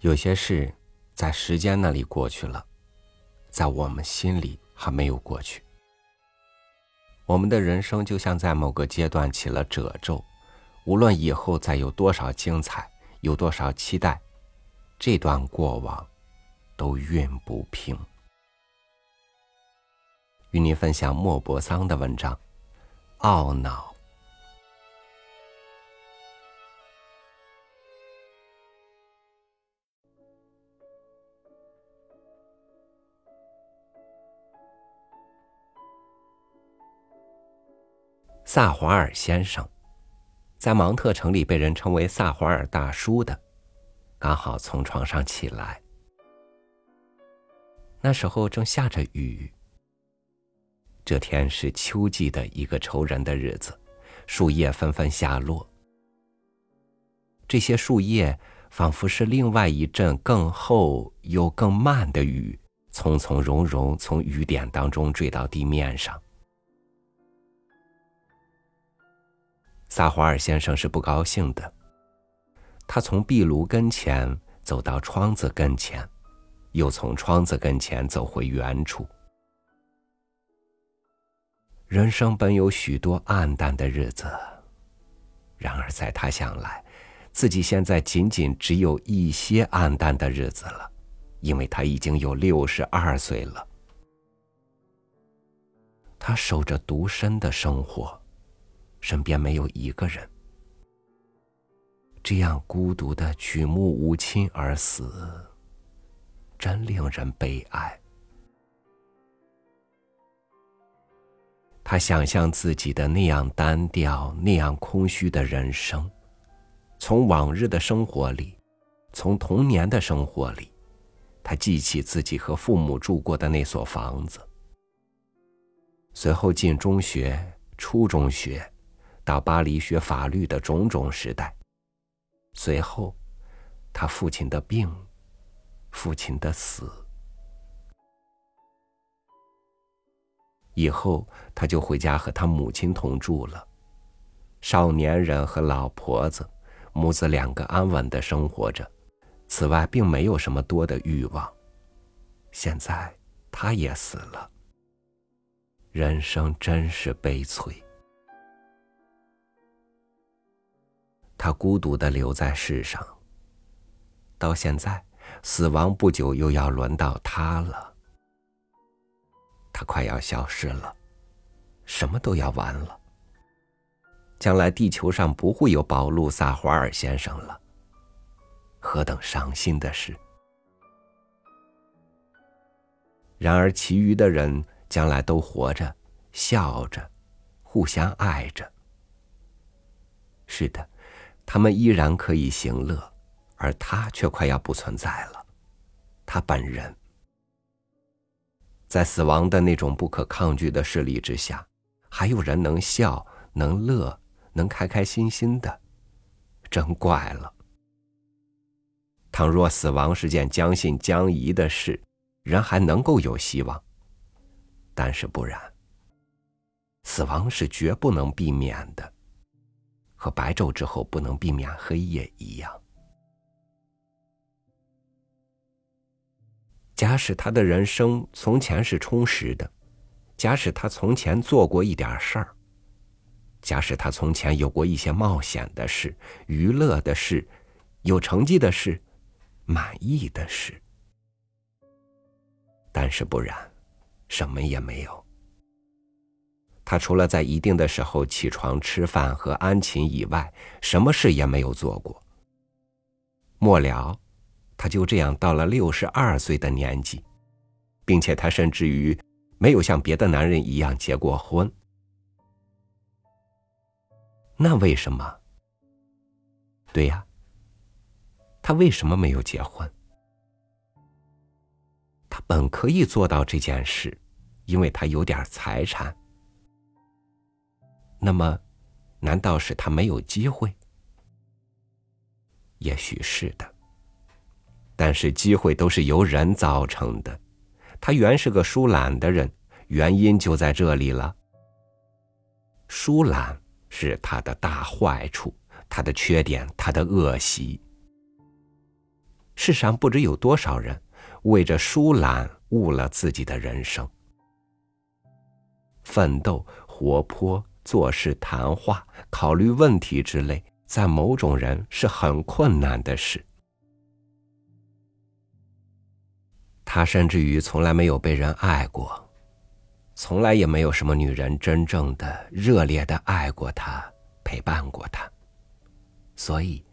有些事在时间那里过去了，在我们心里还没有过去。我们的人生就像在某个阶段起了褶皱，无论以后再有多少精彩，有多少期待，这段过往都熨不平。与您分享莫泊桑的文章《懊恼》。萨华尔先生，在芒特城里被人称为萨华尔大叔的，刚好从床上起来。那时候正下着雨。这天是秋季的一个愁人的日子，树叶纷纷下落。这些树叶仿佛是另外一阵更厚又更慢的雨，从从容容从雨点当中坠到地面上。萨华尔先生是不高兴的。他从壁炉跟前走到窗子跟前，又从窗子跟前走回原处。人生本有许多暗淡的日子，然而在他想来，自己现在仅仅只有一些暗淡的日子了，因为他已经有六十二岁了。他守着独身的生活。身边没有一个人，这样孤独的举目无亲而死，真令人悲哀。他想象自己的那样单调、那样空虚的人生，从往日的生活里，从童年的生活里，他记起自己和父母住过的那所房子。随后进中学、初中学。到巴黎学法律的种种时代，随后，他父亲的病，父亲的死，以后他就回家和他母亲同住了。少年人和老婆子，母子两个安稳的生活着，此外并没有什么多的欲望。现在他也死了，人生真是悲催。他孤独的留在世上。到现在，死亡不久又要轮到他了。他快要消失了，什么都要完了。将来地球上不会有保路萨华尔先生了。何等伤心的事！然而，其余的人将来都活着，笑着，互相爱着。是的。他们依然可以行乐，而他却快要不存在了。他本人，在死亡的那种不可抗拒的势力之下，还有人能笑、能乐、能开开心心的，真怪了。倘若死亡是件将信将疑的事，人还能够有希望；但是不然，死亡是绝不能避免的。和白昼之后不能避免黑夜一样。假使他的人生从前是充实的，假使他从前做过一点事儿，假使他从前有过一些冒险的事、娱乐的事、有成绩的事、满意的事，但是不然，什么也没有。他除了在一定的时候起床吃饭和安寝以外，什么事也没有做过。末了，他就这样到了六十二岁的年纪，并且他甚至于没有像别的男人一样结过婚。那为什么？对呀，他为什么没有结婚？他本可以做到这件事，因为他有点财产。那么，难道是他没有机会？也许是的。但是机会都是由人造成的。他原是个疏懒的人，原因就在这里了。疏懒是他的大坏处，他的缺点，他的恶习。世上不知有多少人为着疏懒误了自己的人生。奋斗、活泼、做事、谈话、考虑问题之类，在某种人是很困难的事。他甚至于从来没有被人爱过，从来也没有什么女人真正的、热烈的爱过他，陪伴过他。所以，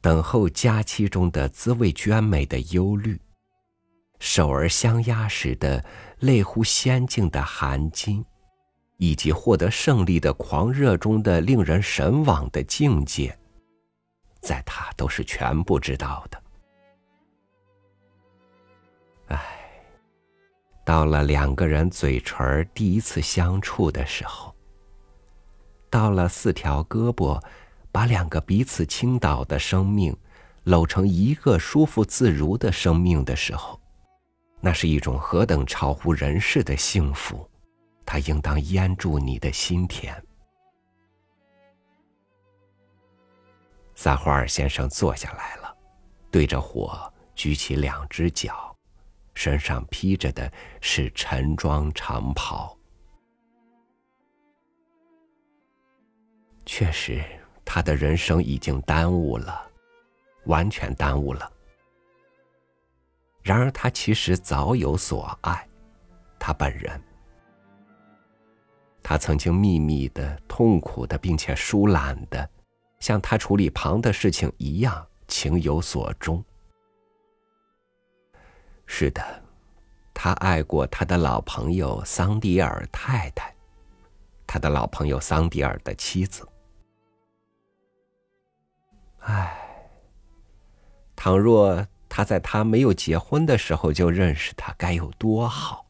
等候佳期中的滋味娟美的忧虑，手儿相压时的泪乎仙境的含金，以及获得胜利的狂热中的令人神往的境界，在他都是全部知道的。唉到了两个人嘴唇第一次相触的时候，到了四条胳膊把两个彼此倾倒的生命搂成一个舒服自如的生命的时候，那是一种何等超乎人世的幸福！它应当淹住你的心田。撒花尔先生坐下来了，对着火举起两只脚。身上披着的是陈装长袍。确实，他的人生已经耽误了，完全耽误了。然而，他其实早有所爱，他本人。他曾经秘密的、痛苦的，并且疏懒的，像他处理旁的事情一样，情有所钟。是的，他爱过他的老朋友桑迪尔太太，他的老朋友桑迪尔的妻子。唉，倘若他在他没有结婚的时候就认识他，该有多好！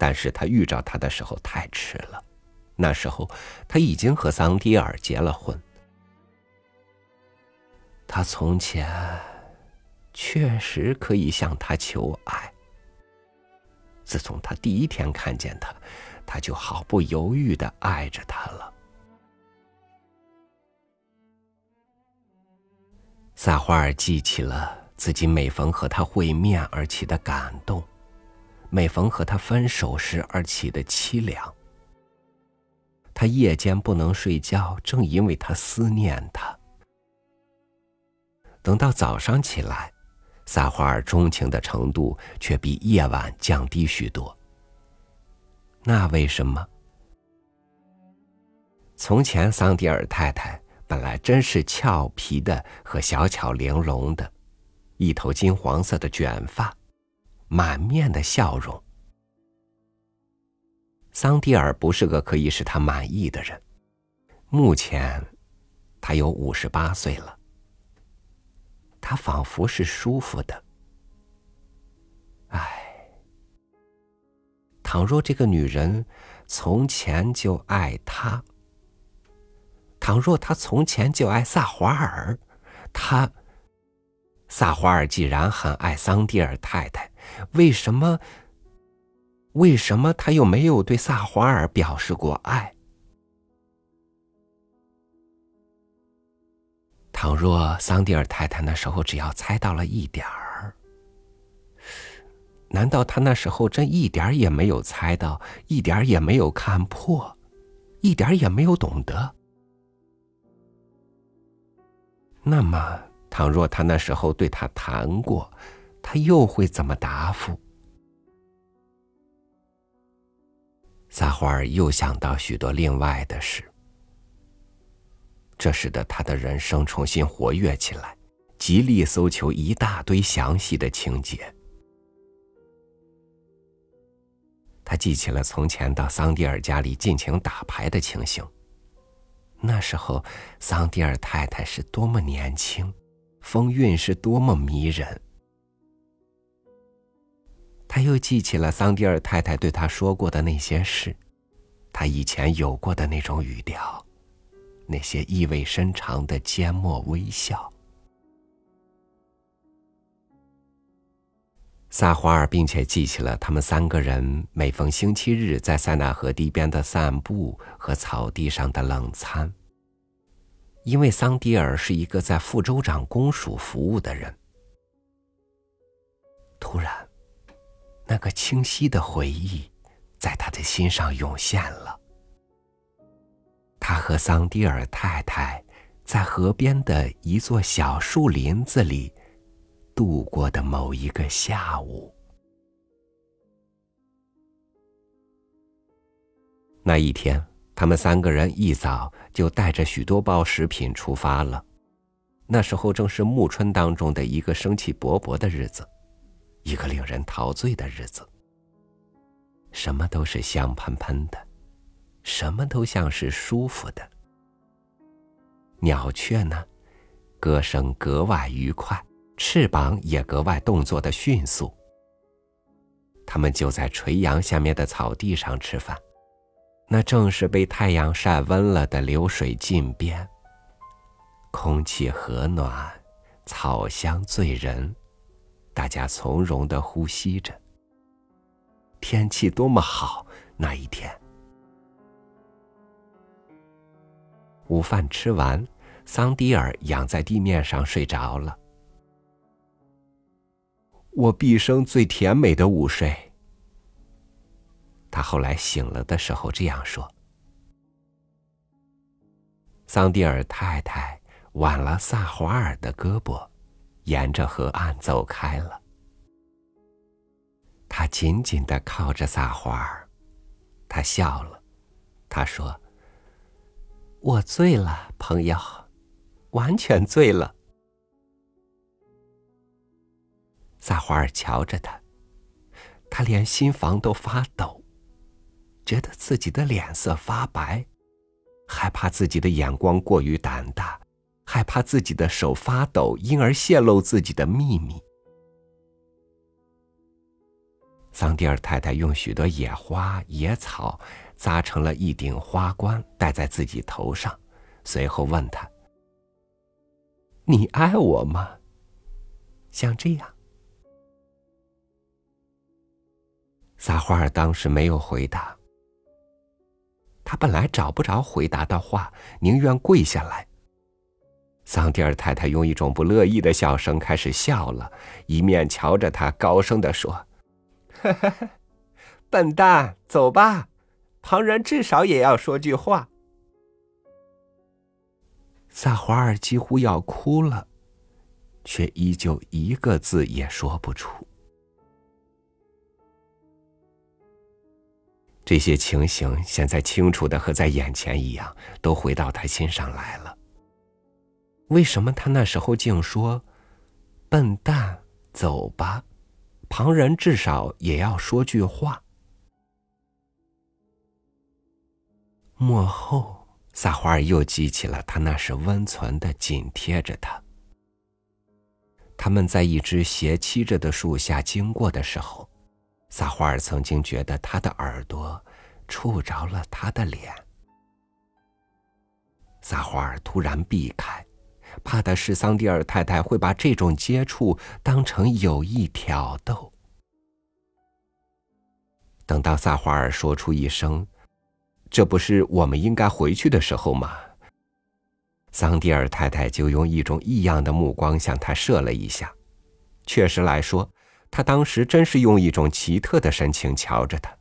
但是他遇着他的时候太迟了，那时候他已经和桑迪尔结了婚。他从前。确实可以向他求爱。自从他第一天看见他，他就毫不犹豫的爱着他了。撒花儿记起了自己每逢和他会面而起的感动，每逢和他分手时而起的凄凉。他夜间不能睡觉，正因为他思念他。等到早上起来。撒花儿钟情的程度却比夜晚降低许多。那为什么？从前桑迪尔太太本来真是俏皮的和小巧玲珑的，一头金黄色的卷发，满面的笑容。桑迪尔不是个可以使他满意的人。目前，他有五十八岁了。他仿佛是舒服的。唉，倘若这个女人从前就爱他，倘若他从前就爱萨华尔，他萨华尔既然很爱桑蒂尔太太，为什么？为什么他又没有对萨华尔表示过爱？倘若桑迪尔太太那时候只要猜到了一点儿，难道他那时候真一点儿也没有猜到，一点儿也没有看破，一点儿也没有懂得？那么，倘若他那时候对他谈过，他又会怎么答复？撒花儿又想到许多另外的事。这使得他的人生重新活跃起来，极力搜求一大堆详细的情节。他记起了从前到桑迪尔家里尽情打牌的情形。那时候，桑迪尔太太是多么年轻，风韵是多么迷人。他又记起了桑迪尔太太对他说过的那些事，他以前有过的那种语调。那些意味深长的缄默微笑。撒花儿，并且记起了他们三个人每逢星期日在塞纳河堤边的散步和草地上的冷餐。因为桑迪尔是一个在副州长公署服务的人。突然，那个清晰的回忆在他的心上涌现了。他和桑迪尔太太在河边的一座小树林子里度过的某一个下午。那一天，他们三个人一早就带着许多包食品出发了。那时候正是暮春当中的一个生气勃勃的日子。一个令人陶醉的日子，什么都是香喷喷的，什么都像是舒服的。鸟雀呢，歌声格外愉快，翅膀也格外动作的迅速。他们就在垂杨下面的草地上吃饭，那正是被太阳晒温了的流水近边。空气和暖，草香醉人。大家从容的呼吸着。天气多么好！那一天，午饭吃完，桑迪尔仰在地面上睡着了。我毕生最甜美的午睡。他后来醒了的时候这样说。桑迪尔太太挽了萨华尔的胳膊。沿着河岸走开了，他紧紧的靠着撒花儿，他笑了，他说：“我醉了，朋友，完全醉了。”撒花儿瞧着他，他连心房都发抖，觉得自己的脸色发白，害怕自己的眼光过于胆大。害怕自己的手发抖，因而泄露自己的秘密。桑蒂尔太太用许多野花野草扎成了一顶花冠，戴在自己头上，随后问他：“你爱我吗？”像这样，撒花儿当时没有回答。他本来找不着回答的话，宁愿跪下来。桑蒂尔太太用一种不乐意的笑声开始笑了，一面瞧着他，高声的说：“ 笨蛋，走吧，旁人至少也要说句话。”萨华尔几乎要哭了，却依旧一个字也说不出。这些情形现在清楚的和在眼前一样，都回到他心上来了。为什么他那时候竟说：“笨蛋，走吧，旁人至少也要说句话。”幕后，撒花儿又记起了他那时温存的紧贴着他。他们在一只斜栖着的树下经过的时候，撒花儿曾经觉得他的耳朵触着了他的脸。撒花儿突然避开。怕的是桑迪尔太太会把这种接触当成有意挑逗。等到萨华尔说出一声：“这不是我们应该回去的时候吗？”桑迪尔太太就用一种异样的目光向他射了一下。确实来说，他当时真是用一种奇特的神情瞧着他。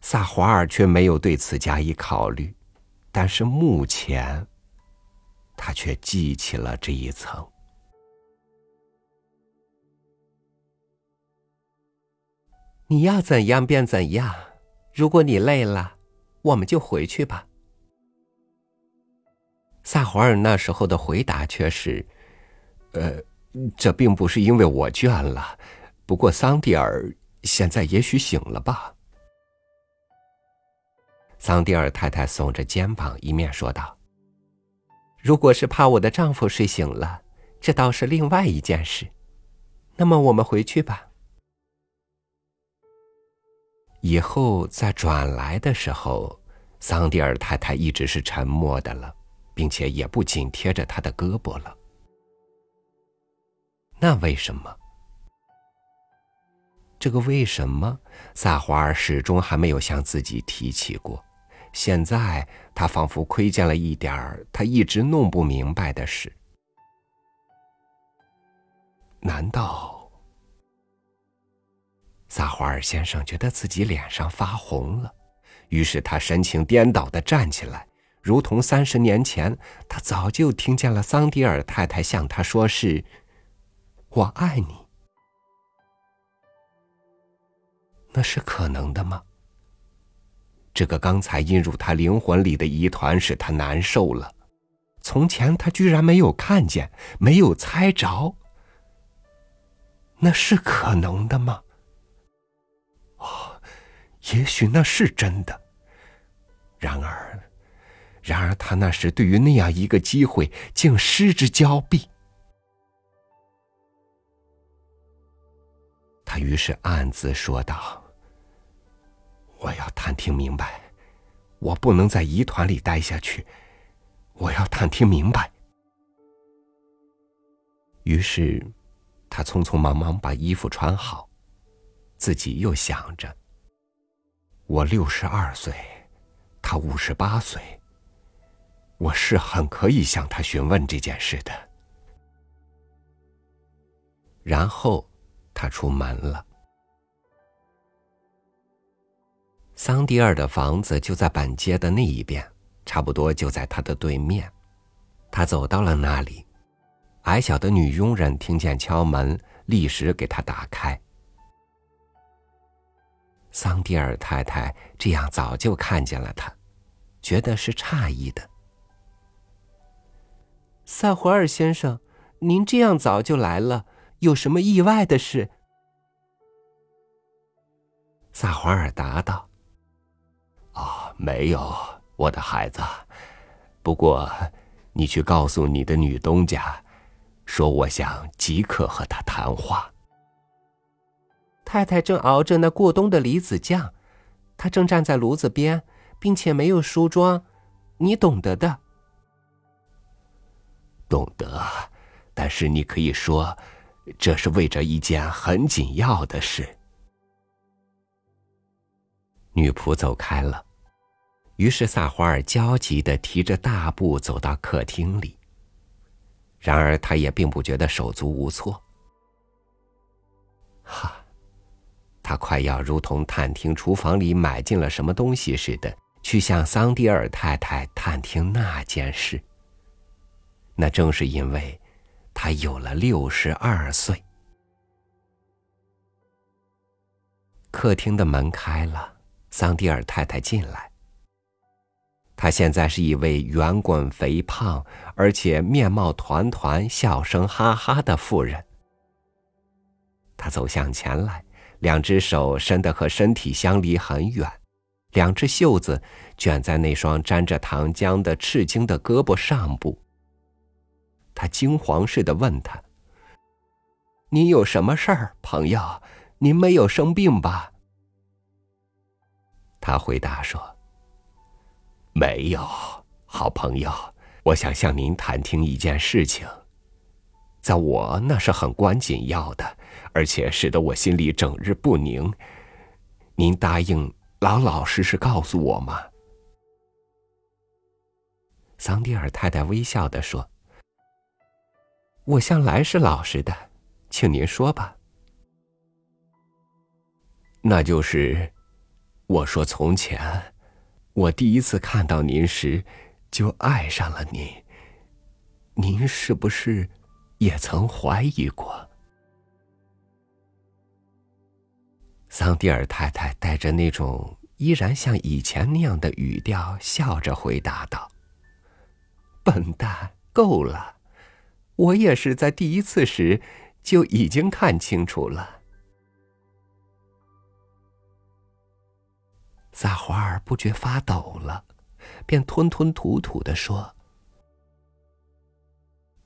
萨华尔却没有对此加以考虑，但是目前。他却记起了这一层。你要怎样便怎样，如果你累了，我们就回去吧。萨华尔那时候的回答却是：“呃，这并不是因为我倦了，不过桑蒂尔现在也许醒了吧。”桑蒂尔太太耸着肩膀，一面说道。如果是怕我的丈夫睡醒了，这倒是另外一件事。那么我们回去吧。以后再转来的时候，桑蒂尔太太一直是沉默的了，并且也不紧贴着他的胳膊了。那为什么？这个为什么，萨华尔始终还没有向自己提起过。现在。他仿佛窥见了一点儿他一直弄不明白的事。难道萨华尔先生觉得自己脸上发红了？于是他神情颠倒的站起来，如同三十年前他早就听见了桑迪尔太太向他说：“是我爱你。”那是可能的吗？这个刚才印入他灵魂里的疑团使他难受了。从前他居然没有看见，没有猜着。那是可能的吗？哦，也许那是真的。然而，然而他那时对于那样一个机会，竟失之交臂。他于是暗自说道：“我要探听明白，我不能在疑团里待下去，我要探听明白。”于是，他匆匆忙忙把衣服穿好，自己又想着：“我六十二岁，他五十八岁，我是很可以向他询问这件事的。”然后。他出门了。桑迪尔的房子就在板街的那一边，差不多就在他的对面。他走到了那里，矮小的女佣人听见敲门，立时给他打开。桑迪尔太太这样早就看见了他，觉得是诧异的。萨华尔先生，您这样早就来了。有什么意外的事？萨华尔答道：“哦，没有，我的孩子。不过，你去告诉你的女东家，说我想即刻和她谈话。太太正熬着那过冬的梨子酱，她正站在炉子边，并且没有梳妆，你懂得的。懂得，但是你可以说。”这是为着一件很紧要的事。女仆走开了，于是萨华尔焦急的提着大步走到客厅里。然而他也并不觉得手足无措。哈，他快要如同探听厨房里买进了什么东西似的，去向桑迪尔太太探听那件事。那正是因为。他有了六十二岁。客厅的门开了，桑蒂尔太太进来。她现在是一位圆滚肥胖，而且面貌团团、笑声哈哈的妇人。她走向前来，两只手伸得和身体相离很远，两只袖子卷在那双沾着糖浆的赤青的胳膊上部。他惊慌似的问他：“你有什么事儿，朋友？您没有生病吧？”他回答说：“没有，好朋友，我想向您谈听一件事情，在我那是很关紧要的，而且使得我心里整日不宁。您答应老老实实告诉我吗？”桑蒂尔太太微笑的说。我向来是老实的，请您说吧。那就是，我说从前，我第一次看到您时，就爱上了您。您是不是也曾怀疑过？桑蒂尔太太带着那种依然像以前那样的语调，笑着回答道：“笨蛋，够了。”我也是在第一次时就已经看清楚了。萨华尔不觉发抖了，便吞吞吐吐的说：“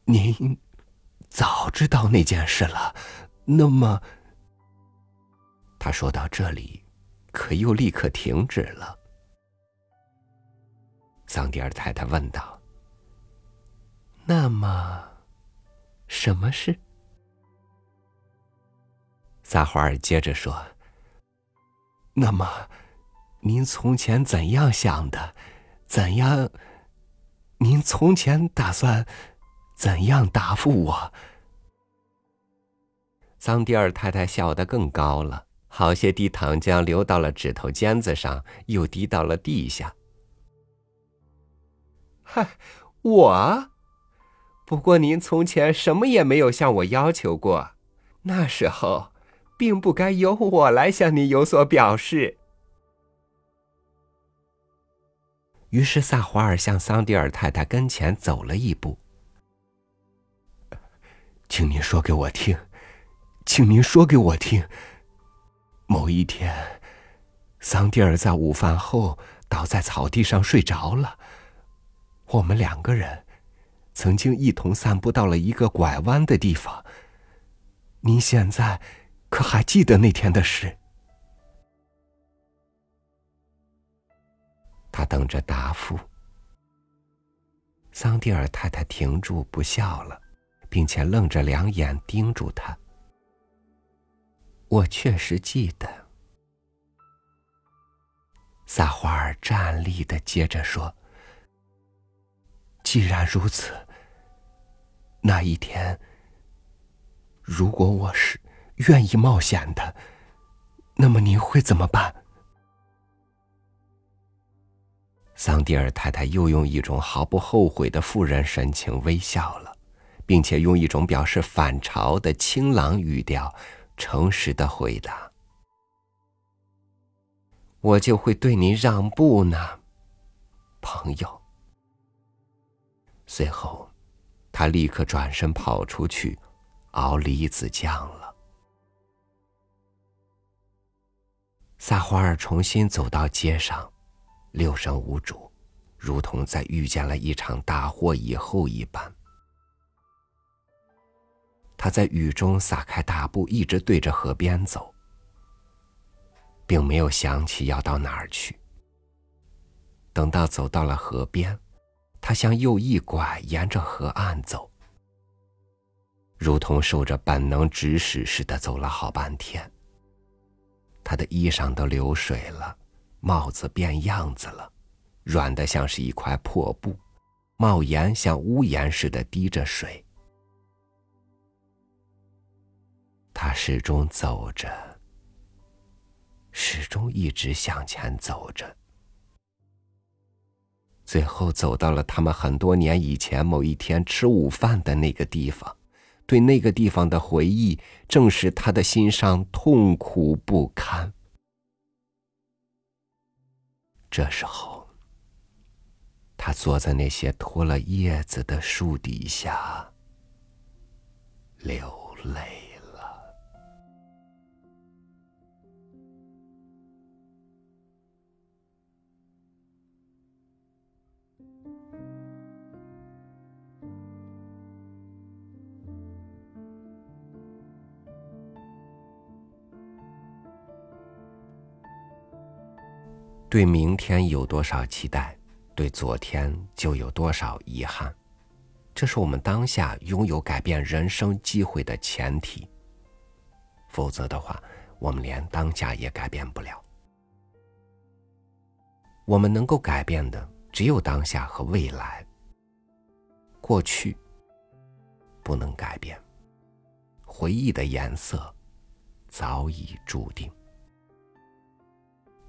您早知道那件事了，那么……”他说到这里，可又立刻停止了。桑迪尔太太问道：“那么？”什么事？萨华尔接着说：“那么，您从前怎样想的？怎样？您从前打算怎样答复我？桑蒂尔太太笑得更高了，好些滴糖浆流到了指头尖子上，又滴到了地下。嗨，我？不过您从前什么也没有向我要求过，那时候，并不该由我来向你有所表示。于是萨华尔向桑迪尔太太跟前走了一步，请您说给我听，请您说给我听。某一天，桑迪尔在午饭后倒在草地上睡着了。我们两个人曾经一同散步到了一个拐弯的地方。您现在可还记得那天的事？他等着答复。桑蒂尔太太停住不笑了，并且愣着两眼盯住他。我确实记得。萨华尔站立的接着说：“既然如此，那一天，如果我是愿意冒险的，那么您会怎么办？”桑蒂尔太太又用一种毫不后悔的妇人神情微笑了，并且用一种表示反潮的清朗语调，诚实的回答：“我就会对您让步呢，朋友。”随后，他立刻转身跑出去熬梨子酱了。萨华尔重新走到街上。六神无主，如同在遇见了一场大祸以后一般。他在雨中撒开大步，一直对着河边走，并没有想起要到哪儿去。等到走到了河边，他向右一拐，沿着河岸走，如同受着本能指使似的走了好半天。他的衣裳都流水了。帽子变样子了，软的像是一块破布，帽檐像屋檐似的滴着水。他始终走着，始终一直向前走着，最后走到了他们很多年以前某一天吃午饭的那个地方。对那个地方的回忆，正使他的心上痛苦不堪。这时候，他坐在那些脱了叶子的树底下，流泪。对明天有多少期待，对昨天就有多少遗憾，这是我们当下拥有改变人生机会的前提。否则的话，我们连当下也改变不了。我们能够改变的只有当下和未来。过去不能改变，回忆的颜色早已注定。